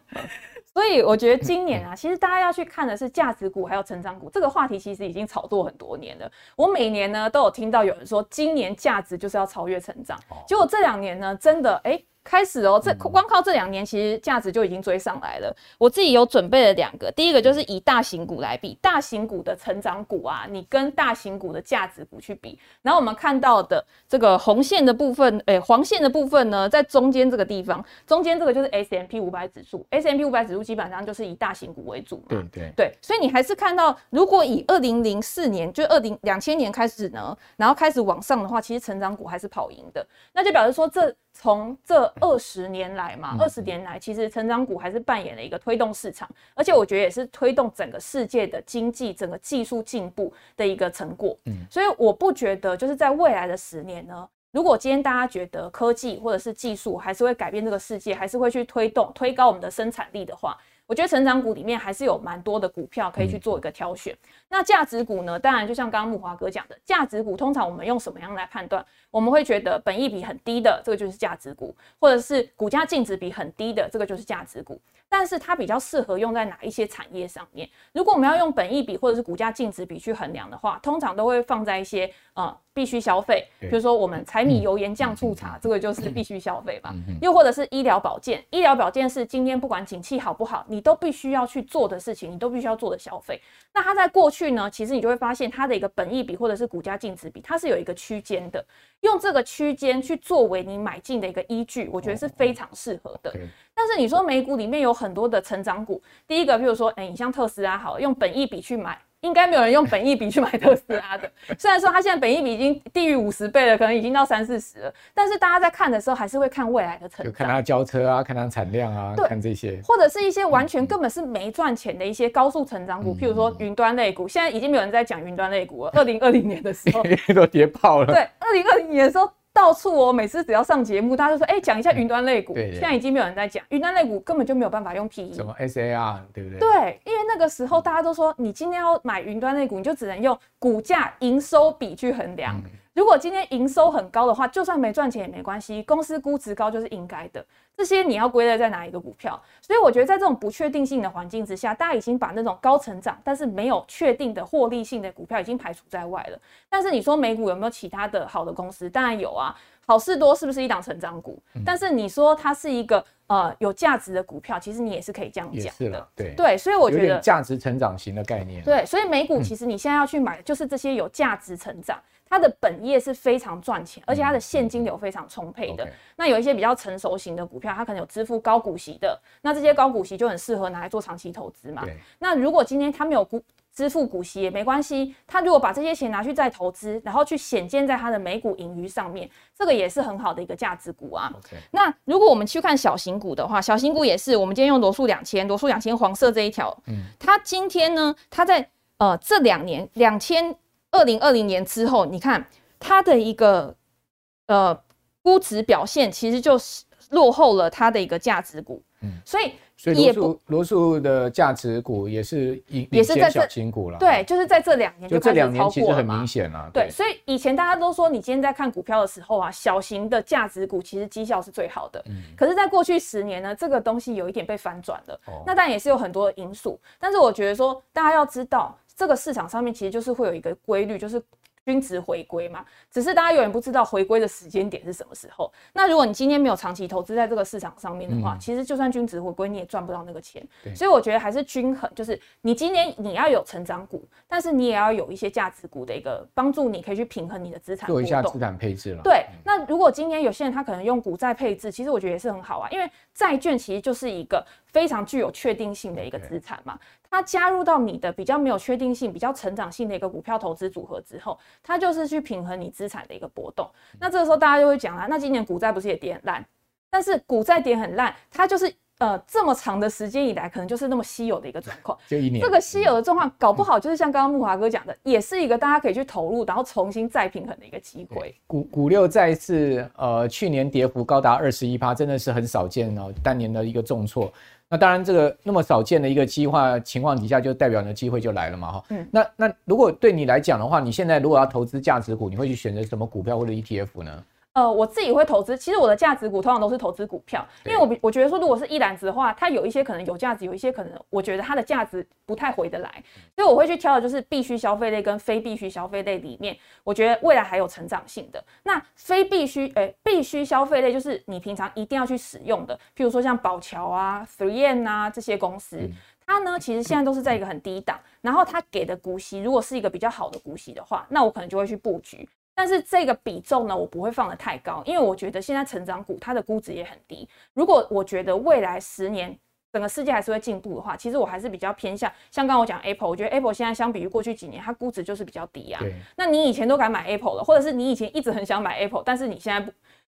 所以我觉得今年啊，其实大家要去看的是价值股还有成长股这个话题，其实已经炒作很多年了。我每年呢都有听到有人说，今年价值就是要超越成长，结果这两年呢，真的哎。开始哦，这光靠这两年，其实价值就已经追上来了。我自己有准备了两个，第一个就是以大型股来比，大型股的成长股啊，你跟大型股的价值股去比。然后我们看到的这个红线的部分，诶，黄线的部分呢，在中间这个地方，中间这个就是 S M P 五百指数，S M P 五百指数基本上就是以大型股为主嘛。对对对，所以你还是看到，如果以二零零四年就二零两千年开始呢，然后开始往上的话，其实成长股还是跑赢的，那就表示说这。从这二十年来嘛，二十年来，其实成长股还是扮演了一个推动市场，而且我觉得也是推动整个世界的经济、整个技术进步的一个成果。嗯，所以我不觉得就是在未来的十年呢，如果今天大家觉得科技或者是技术还是会改变这个世界，还是会去推动、推高我们的生产力的话。我觉得成长股里面还是有蛮多的股票可以去做一个挑选。嗯、那价值股呢？当然就像刚刚木华哥讲的，价值股通常我们用什么样来判断？我们会觉得本益比很低的，这个就是价值股，或者是股价净值比很低的，这个就是价值股。但是它比较适合用在哪一些产业上面？如果我们要用本益比或者是股价净值比去衡量的话，通常都会放在一些呃必须消费，比如说我们柴米油盐酱醋茶，这个就是必须消费吧。又或者是医疗保健，医疗保健是今天不管景气好不好，你都必须要去做的事情，你都必须要做的消费。那它在过去呢，其实你就会发现它的一个本益比或者是股价净值比，它是有一个区间的，用这个区间去作为你买进的一个依据，我觉得是非常适合的。但是你说美股里面有很多的成长股，第一个，譬如说，哎，你像特斯拉，好，用本益比去买。应该没有人用本益比去买特斯拉的，虽然说它现在本益比已经低于五十倍了，可能已经到三四十了，但是大家在看的时候还是会看未来的成长，就看它交车啊，看它产量啊，看这些，或者是一些完全根本是没赚钱的一些高速成长股，嗯、譬如说云端类股，现在已经没有人在讲云端类股了。二零二零年的时候 都跌爆了。对，二零二零年的时候。到处哦，每次只要上节目，大家就说：“哎、欸，讲一下云端类股。嗯”现在已经没有人在讲云端类股，根本就没有办法用 PE。什么 SAR 对不对？对，因为那个时候大家都说，你今天要买云端类股，你就只能用股价营收比去衡量。嗯如果今天营收很高的话，就算没赚钱也没关系，公司估值高就是应该的。这些你要归类在哪一个股票？所以我觉得在这种不确定性的环境之下，大家已经把那种高成长但是没有确定的获利性的股票已经排除在外了。但是你说美股有没有其他的好的公司？当然有啊，好事多是不是一档成长股？嗯、但是你说它是一个呃有价值的股票，其实你也是可以这样讲的。对对，所以我觉得价值成长型的概念。对，所以美股其实你现在要去买就是这些有价值成长。它的本业是非常赚钱，而且它的现金流非常充沛的。嗯、那有一些比较成熟型的股票，它可能有支付高股息的，那这些高股息就很适合拿来做长期投资嘛。那如果今天它没有股支付股息也没关系，他如果把这些钱拿去再投资，然后去显见在他的每股盈余上面，这个也是很好的一个价值股啊。那如果我们去看小型股的话，小型股也是，我们今天用罗素两千，罗素两千黄色这一条，嗯，它今天呢，它在呃这两年两千。二零二零年之后，你看它的一个呃估值表现，其实就是落后了它的一个价值股，嗯，所以所以罗素罗素的价值股也是也是在小型股了，对，就是在这两年就，就这两年其实很明显了，对，对，所以以前大家都说，你今天在看股票的时候啊，小型的价值股其实绩效是最好的，嗯，可是，在过去十年呢，这个东西有一点被反转了，哦，那当然也是有很多的因素，但是我觉得说，大家要知道。这个市场上面其实就是会有一个规律，就是均值回归嘛，只是大家永远不知道回归的时间点是什么时候。那如果你今天没有长期投资在这个市场上面的话，嗯、其实就算均值回归，你也赚不到那个钱。对所以我觉得还是均衡，就是你今天你要有成长股，但是你也要有一些价值股的一个帮助，你可以去平衡你的资产，做一下资产配置了。对，那如果今天有些人他可能用股债配置，其实我觉得也是很好啊，因为债券其实就是一个非常具有确定性的一个资产嘛。它加入到你的比较没有确定性、比较成长性的一个股票投资组合之后，它就是去平衡你资产的一个波动。那这个时候大家就会讲啦，那今年股债不是也跌很烂？但是股债跌很烂，它就是呃这么长的时间以来，可能就是那么稀有的一个状况。就一年。这个稀有的状况，搞不好就是像刚刚木华哥讲的，也是一个大家可以去投入，然后重新再平衡的一个机会。股股六再次呃去年跌幅高达二十一趴，真的是很少见哦，当年的一个重挫。那当然，这个那么少见的一个机会情况底下，就代表你的机会就来了嘛，哈。嗯。那那如果对你来讲的话，你现在如果要投资价值股，你会去选择什么股票或者 ETF 呢？呃，我自己会投资，其实我的价值股通常都是投资股票，因为我我觉得说，如果是一篮子的话，它有一些可能有价值，有一些可能我觉得它的价值不太回得来，所以我会去挑的就是必须消费类跟非必须消费类里面，我觉得未来还有成长性的。那非必须，诶，必须消费类就是你平常一定要去使用的，譬如说像宝桥啊、Three N 啊这些公司，它呢其实现在都是在一个很低档，然后它给的股息如果是一个比较好的股息的话，那我可能就会去布局。但是这个比重呢，我不会放得太高，因为我觉得现在成长股它的估值也很低。如果我觉得未来十年整个世界还是会进步的话，其实我还是比较偏向像刚刚我讲 Apple，我觉得 Apple 现在相比于过去几年，它估值就是比较低啊。那你以前都敢买 Apple 了，或者是你以前一直很想买 Apple，但是你现在不，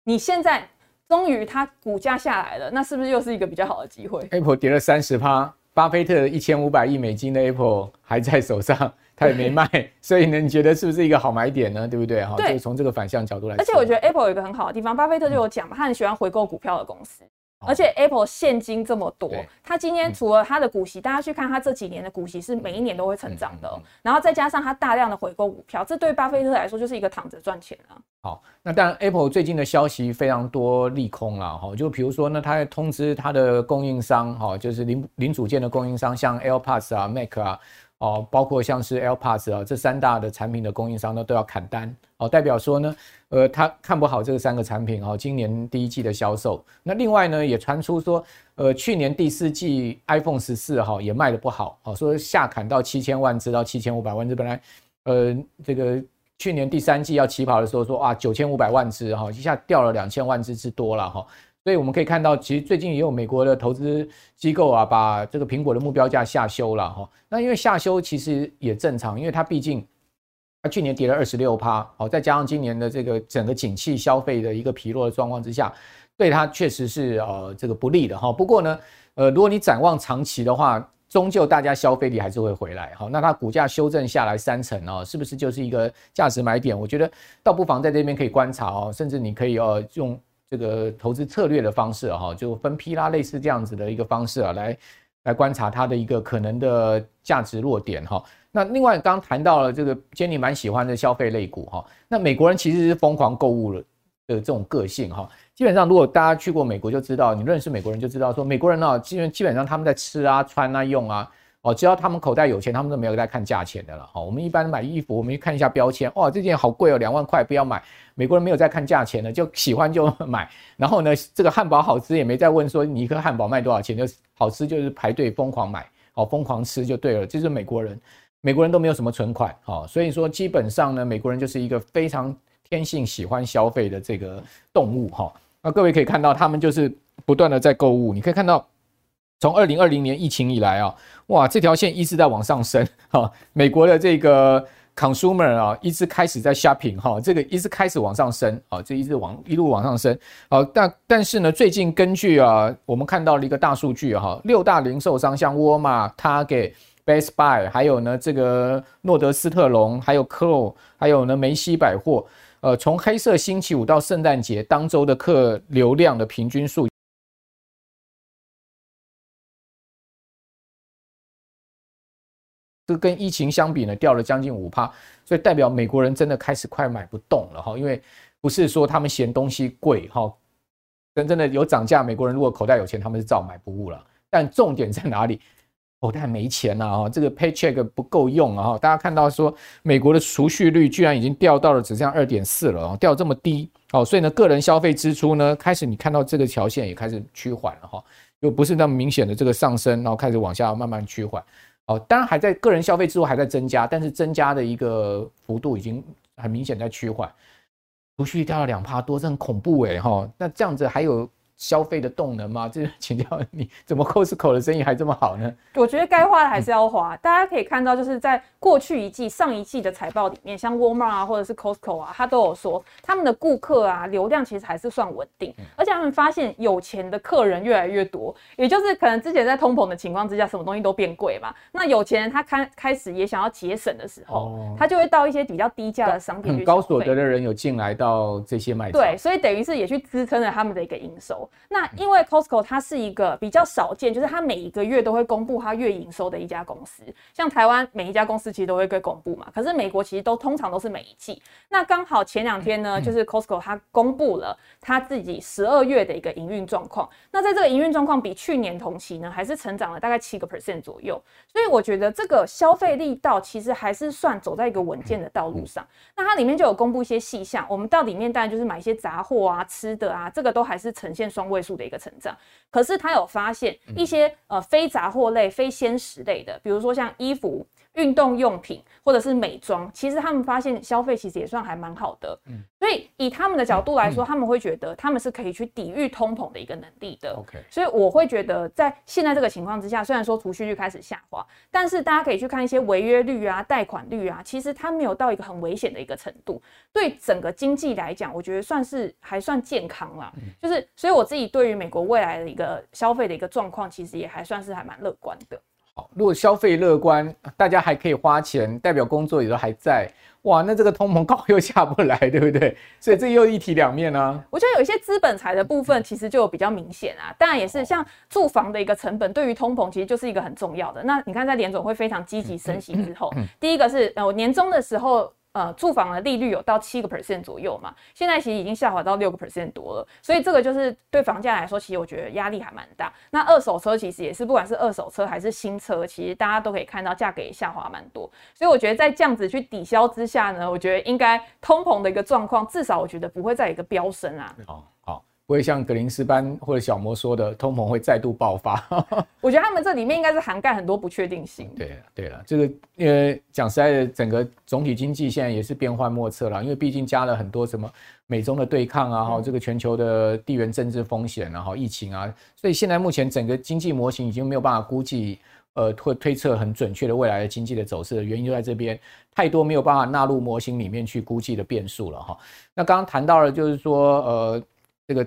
你现在终于它股价下来了，那是不是又是一个比较好的机会？Apple 跌了三十趴，巴菲特一千五百亿美金的 Apple 还在手上。他也没卖，所以呢，你觉得是不是一个好买点呢？对不对？哈，就是从这个反向角度来说。而且我觉得 Apple 有一个很好的地方，巴菲特就有讲嘛，他很喜欢回购股票的公司。而且 Apple 现金这么多，它今天除了它的股息，大家去看它这几年的股息是每一年都会成长的，然后再加上它大量的回购股票，这对巴菲特来说就是一个躺着赚钱啊。好，那当然 Apple 最近的消息非常多利空了哈，就比如说呢，它在通知它的供应商哈，就是零零组件的供应商，像 AirPods 啊、Mac 啊。哦，包括像是 AirPods 啊，这三大的产品的供应商呢，都要砍单哦，代表说呢，呃，他看不好这三个产品哦，今年第一季的销售。那另外呢，也传出说，呃，去年第四季 iPhone 十四哈也卖得不好，哦，说下砍到七千万只到七千五百万只，本来，呃，这个去年第三季要起跑的时候说啊九千五百万只哈，一下掉了两千万只之多了哈。所以我们可以看到，其实最近也有美国的投资机构啊，把这个苹果的目标价下修了哈。那因为下修其实也正常，因为它毕竟它去年跌了二十六趴，好，再加上今年的这个整个景气消费的一个疲弱的状况之下，对它确实是呃这个不利的哈。不过呢，呃，如果你展望长期的话，终究大家消费力还是会回来哈。那它股价修正下来三成哦，是不是就是一个价值买点？我觉得倒不妨在这边可以观察哦，甚至你可以呃用。这个投资策略的方式哈，就分批啦，类似这样子的一个方式啊，来来观察它的一个可能的价值弱点哈。那另外刚刚谈到了这个 Jenny 蛮喜欢的消费类股哈，那美国人其实是疯狂购物的这种个性哈。基本上如果大家去过美国就知道，你认识美国人就知道说，美国人呢，基本基本上他们在吃啊、穿啊、用啊。哦，只要他们口袋有钱，他们都没有在看价钱的了。好，我们一般买衣服，我们去看一下标签，哇，这件好贵哦，两万块，不要买。美国人没有在看价钱的，就喜欢就 买。然后呢，这个汉堡好吃也没在问说你一颗汉堡卖多少钱，就好吃就是排队疯狂买，好，疯狂吃就对了。这是美国人，美国人都没有什么存款，好，所以说基本上呢，美国人就是一个非常天性喜欢消费的这个动物哈。那各位可以看到，他们就是不断的在购物，你可以看到。从二零二零年疫情以来啊，哇，这条线一直在往上升哈。美国的这个 consumer 啊，一直开始在 shopping 哈，这个一直开始往上升啊，这一直往一路往上升。好，但但是呢，最近根据啊，我们看到了一个大数据哈，六大零售商像沃尔玛、Target、Best Buy，还有呢这个诺德斯特龙，还有 Kroll，还有呢梅西百货，呃，从黑色星期五到圣诞节当周的客流量的平均数。跟疫情相比呢，掉了将近五趴，所以代表美国人真的开始快买不动了哈，因为不是说他们嫌东西贵哈，真正的有涨价，美国人如果口袋有钱，他们是照买不误了。但重点在哪里？口袋没钱了啊，这个 paycheck 不够用啊，大家看到说美国的储蓄率居然已经掉到了只剩下二点四了啊，掉这么低哦，所以呢，个人消费支出呢，开始你看到这个条线也开始趋缓了哈，又不是那么明显的这个上升，然后开始往下慢慢趋缓哦，当然还在个人消费支出还在增加，但是增加的一个幅度已经很明显在趋缓，储蓄掉了两趴多，这很恐怖诶哈，那这样子还有。消费的动能吗？这请教你，怎么 Costco 的生意还这么好呢？我觉得该花的还是要花。大家可以看到，就是在过去一季、上一季的财报里面，像 Walmart 啊，或者是 Costco 啊，他都有说他们的顾客啊流量其实还是算稳定，而且他们发现有钱的客人越来越多，也就是可能之前在通膨的情况之下，什么东西都变贵嘛。那有钱人他开开始也想要节省的时候，他就会到一些比较低价的商品去。很高所得的人有进来到这些卖场，对，所以等于是也去支撑了他们的一个营收。那因为 Costco 它是一个比较少见，就是它每一个月都会公布它月营收的一家公司。像台湾每一家公司其实都会被公布嘛，可是美国其实都通常都是每一季。那刚好前两天呢，就是 Costco 它公布了它自己十二月的一个营运状况。那在这个营运状况比去年同期呢，还是成长了大概七个 percent 左右。所以我觉得这个消费力道其实还是算走在一个稳健的道路上。那它里面就有公布一些细项，我们到里面当然就是买一些杂货啊、吃的啊，这个都还是呈现双位数的一个成长，可是他有发现一些呃非杂货类、非鲜食类的，比如说像衣服。运动用品或者是美妆，其实他们发现消费其实也算还蛮好的，嗯，所以以他们的角度来说，他们会觉得他们是可以去抵御通膨的一个能力的，OK。所以我会觉得在现在这个情况之下，虽然说储蓄率开始下滑，但是大家可以去看一些违约率啊、贷款率啊，其实它没有到一个很危险的一个程度，对整个经济来讲，我觉得算是还算健康啦。嗯就是所以我自己对于美国未来的一个消费的一个状况，其实也还算是还蛮乐观的。如果消费乐观，大家还可以花钱，代表工作也都还在，哇，那这个通膨高又下不来，对不对？所以这又一体两面啊。我觉得有一些资本财的部分，其实就有比较明显啊。当然也是像住房的一个成本，对于通膨其实就是一个很重要的。那你看，在联总会非常积极升息之后，第一个是呃年终的时候。呃，住房的利率有到七个 percent 左右嘛，现在其实已经下滑到六个 percent 多了，所以这个就是对房价来说，其实我觉得压力还蛮大。那二手车其实也是，不管是二手车还是新车，其实大家都可以看到价格也下滑蛮多。所以我觉得在这样子去抵消之下呢，我觉得应该通膨的一个状况，至少我觉得不会再一个飙升啊。好，好。不会像格林斯潘或者小摩说的，通膨会再度爆发。我觉得他们这里面应该是涵盖很多不确定性。对了，对了，这个呃，讲实在的，整个总体经济现在也是变幻莫测了，因为毕竟加了很多什么美中的对抗啊，哈、嗯，这个全球的地缘政治风险，然后疫情啊，所以现在目前整个经济模型已经没有办法估计，呃，会推测很准确的未来的经济的走势的原因就在这边，太多没有办法纳入模型里面去估计的变数了哈。那刚刚谈到了，就是说，呃，这个。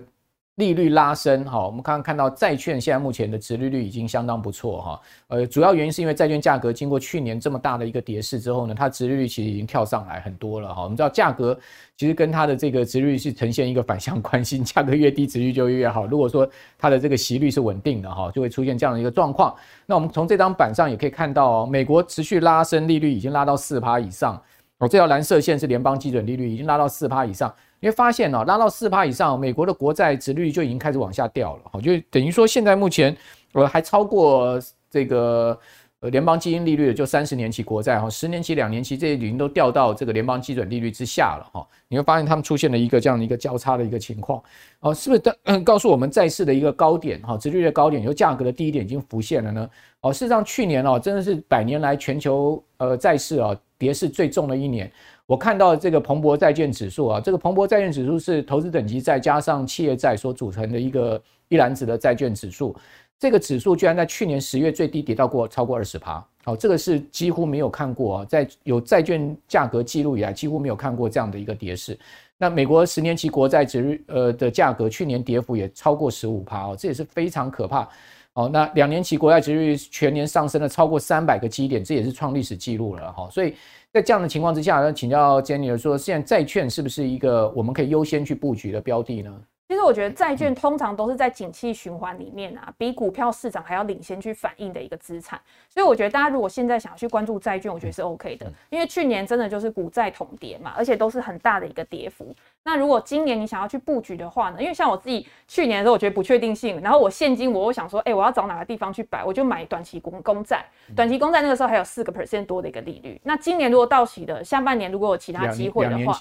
利率拉升，哈，我们刚刚看到债券现在目前的殖利率已经相当不错，哈，呃，主要原因是因为债券价格经过去年这么大的一个跌势之后呢，它殖利率其实已经跳上来很多了，哈，我们知道价格其实跟它的这个殖利率是呈现一个反向关系，价格越低，殖利率就越好。如果说它的这个息率是稳定的，哈，就会出现这样的一个状况。那我们从这张板上也可以看到，美国持续拉升利率已经拉到四趴以上，哦，这条蓝色线是联邦基准利率，已经拉到四趴以上。你会发现哦，拉到四趴以上，美国的国债值率就已经开始往下掉了，哈，就等于说现在目前我还超过这个呃联邦基金利率的就三十年期国债哈，十年期、两年期这些已经都掉到这个联邦基准利率之下了哈。你会发现他们出现了一个这样的一个交叉的一个情况，哦，是不是告诉我们债市的一个高点哈，殖利率的高点，就价格的低点已经浮现了呢？哦，事实上去年哦真的是百年来全球呃债市啊跌势最重的一年。我看到这个彭博债券指数啊，这个彭博债券指数是投资等级债加上企业债所组成的一个一篮子的债券指数。这个指数居然在去年十月最低跌到过超过二十趴，好，这个是几乎没有看过啊，在有债券价格记录以来几乎没有看过这样的一个跌势。那美国十年期国债殖率呃的价格去年跌幅也超过十五趴哦，这也是非常可怕。哦，那两年期国债殖率全年上升了超过三百个基点，这也是创历史记录了哈。所以在这样的情况之下，呢，请教 Jenny 说，现在债券是不是一个我们可以优先去布局的标的呢？其实我觉得债券通常都是在景气循环里面啊，比股票市场还要领先去反映的一个资产。所以我觉得大家如果现在想要去关注债券，我觉得是 OK 的，因为去年真的就是股债同跌嘛，而且都是很大的一个跌幅。那如果今年你想要去布局的话呢？因为像我自己去年的时候，我觉得不确定性，然后我现金我又想说，哎，我要找哪个地方去摆，我就买短期公公债。短期公债那个时候还有四个 percent 多的一个利率。那今年如果到期的下半年，如果有其他机会的话，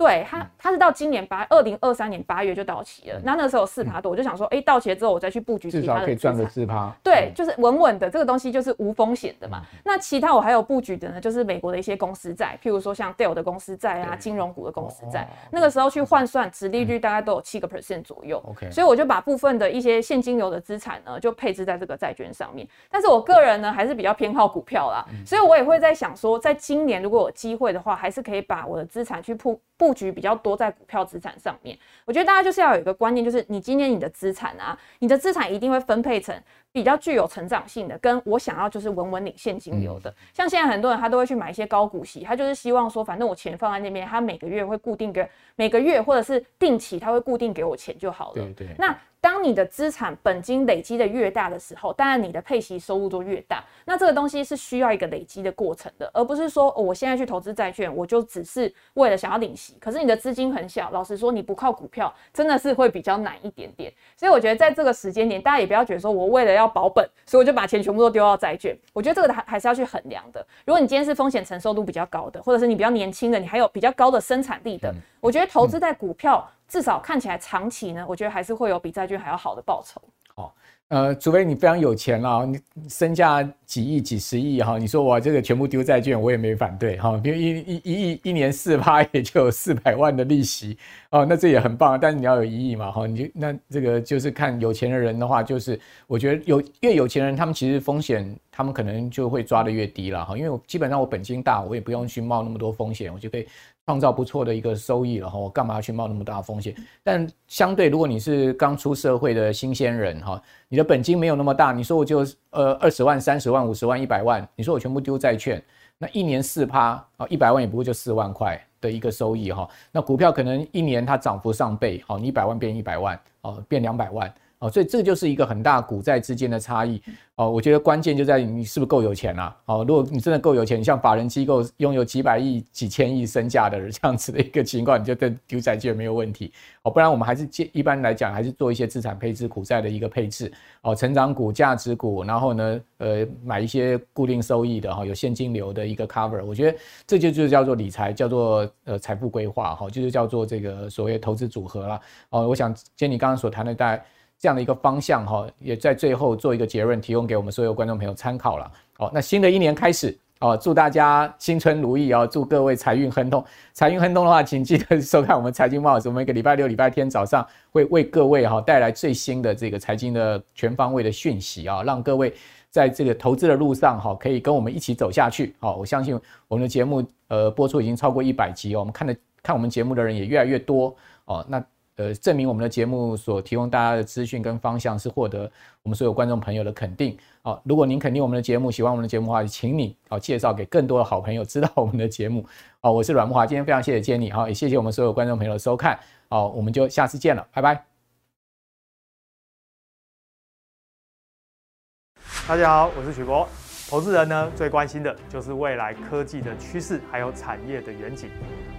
对它，它是到今年八二零二三年八月就到期了。那那个时候四趴多，我就想说，哎，到期了之后我再去布局其他的，至少可以赚个四趴。对，就是稳稳的，这个东西就是无风险的嘛。那其他我还有布局的呢，就是美国的一些公司债，譬如说像 Dell 的公司债啊，金融股的公司债。那个时候去换算，殖利率大概都有七个 percent 左右。OK，所以我就把部分的一些现金流的资产呢，就配置在这个债券上面。但是我个人呢，还是比较偏好股票啦，所以我也会在想说，在今年如果有机会的话，还是可以把我的资产去铺。布局比较多在股票资产上面，我觉得大家就是要有一个观念，就是你今天你的资产啊，你的资产一定会分配成比较具有成长性的，跟我想要就是稳稳领现金流的。像现在很多人他都会去买一些高股息，他就是希望说，反正我钱放在那边，他每个月会固定给每个月或者是定期，他会固定给我钱就好了。对对。那当你的资产本金累积的越大的时候，当然你的配息收入就越大。那这个东西是需要一个累积的过程的，而不是说、哦、我现在去投资债券，我就只是为了想要领息。可是你的资金很小，老实说，你不靠股票，真的是会比较难一点点。所以我觉得在这个时间点，大家也不要觉得说我为了要保本，所以我就把钱全部都丢到债券。我觉得这个还还是要去衡量的。如果你今天是风险承受度比较高的，或者是你比较年轻的，你还有比较高的生产力的，我觉得投资在股票。至少看起来长期呢，我觉得还是会有比债券还要好的报酬。哦，呃，除非你非常有钱了，你身价几亿、几十亿哈，你说我这个全部丢债券，我也没反对哈。比如一一一亿一年四趴，也就有四百万的利息哦，那这也很棒。但是你要有一亿嘛哈，你就那这个就是看有钱的人的话，就是我觉得有越有钱人，他们其实风险他们可能就会抓得越低了哈，因为我基本上我本金大，我也不用去冒那么多风险，我就可以。创造不错的一个收益了哈，我干嘛要去冒那么大的风险？但相对，如果你是刚出社会的新鲜人哈，你的本金没有那么大，你说我就呃二十万、三十万、五十万、一百万，你说我全部丢债券，那一年四趴啊，一百万也不过就四万块的一个收益哈。那股票可能一年它涨幅上倍，好，你一百万变一百万，哦，变两百万。哦，所以这就是一个很大股债之间的差异哦。我觉得关键就在于你是不是够有钱啦。哦，如果你真的够有钱，你像法人机构拥有几百亿、几千亿身价的人这样子的一个情况，你就对丢债券没有问题哦。不然我们还是建一般来讲还是做一些资产配置、股债的一个配置哦，成长股、价值股，然后呢，呃，买一些固定收益的哈，有现金流的一个 cover。我觉得这就就叫做理财，叫做呃财富规划哈，就是叫做这个所谓投资组合啦。哦，我想接你刚刚所谈的大概。这样的一个方向哈，也在最后做一个结论，提供给我们所有观众朋友参考了。好，那新的一年开始哦，祝大家新春如意哦，祝各位财运亨通。财运亨通的话，请记得收看我们财经慕 House，我们每个礼拜六、礼拜天早上会为各位哈带来最新的这个财经的全方位的讯息啊，让各位在这个投资的路上哈，可以跟我们一起走下去。好，我相信我们的节目呃播出已经超过一百集哦，我们看的看我们节目的人也越来越多哦，那。呃，证明我们的节目所提供大家的资讯跟方向是获得我们所有观众朋友的肯定。好，如果您肯定我们的节目，喜欢我们的节目的话，请你好介绍给更多的好朋友知道我们的节目。好，我是阮木华，今天非常谢谢接你好，也谢谢我们所有观众朋友的收看。好，我们就下次见了，拜拜。大家好，我是许博。投资人呢，最关心的就是未来科技的趋势，还有产业的远景。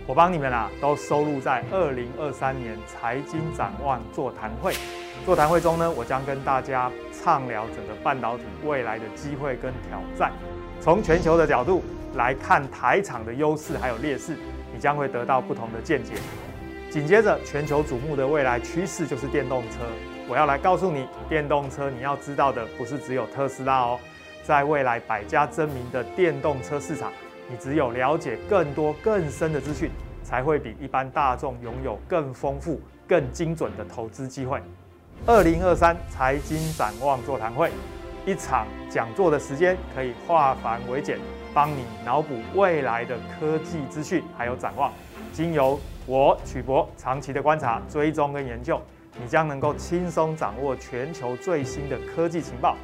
我帮你们啊，都收录在二零二三年财经展望座谈会。座谈会中呢，我将跟大家畅聊整个半导体未来的机会跟挑战，从全球的角度来看台厂的优势还有劣势，你将会得到不同的见解。紧接着，全球瞩目的未来趋势就是电动车。我要来告诉你，电动车你要知道的不是只有特斯拉哦。在未来百家争鸣的电动车市场，你只有了解更多更深的资讯，才会比一般大众拥有更丰富、更精准的投资机会。二零二三财经展望座谈会，一场讲座的时间可以化繁为简，帮你脑补未来的科技资讯还有展望。经由我曲博长期的观察、追踪跟研究，你将能够轻松掌握全球最新的科技情报。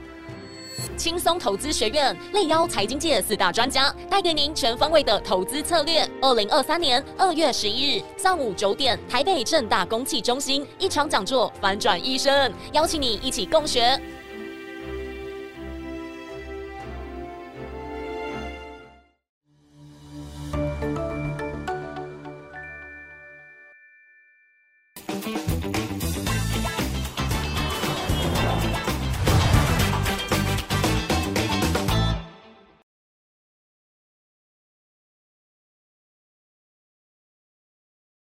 轻松投资学院力邀财经界四大专家，带给您全方位的投资策略。二零二三年二月十一日上午九点，台北正大公器中心一场讲座，反转一生，邀请你一起共学。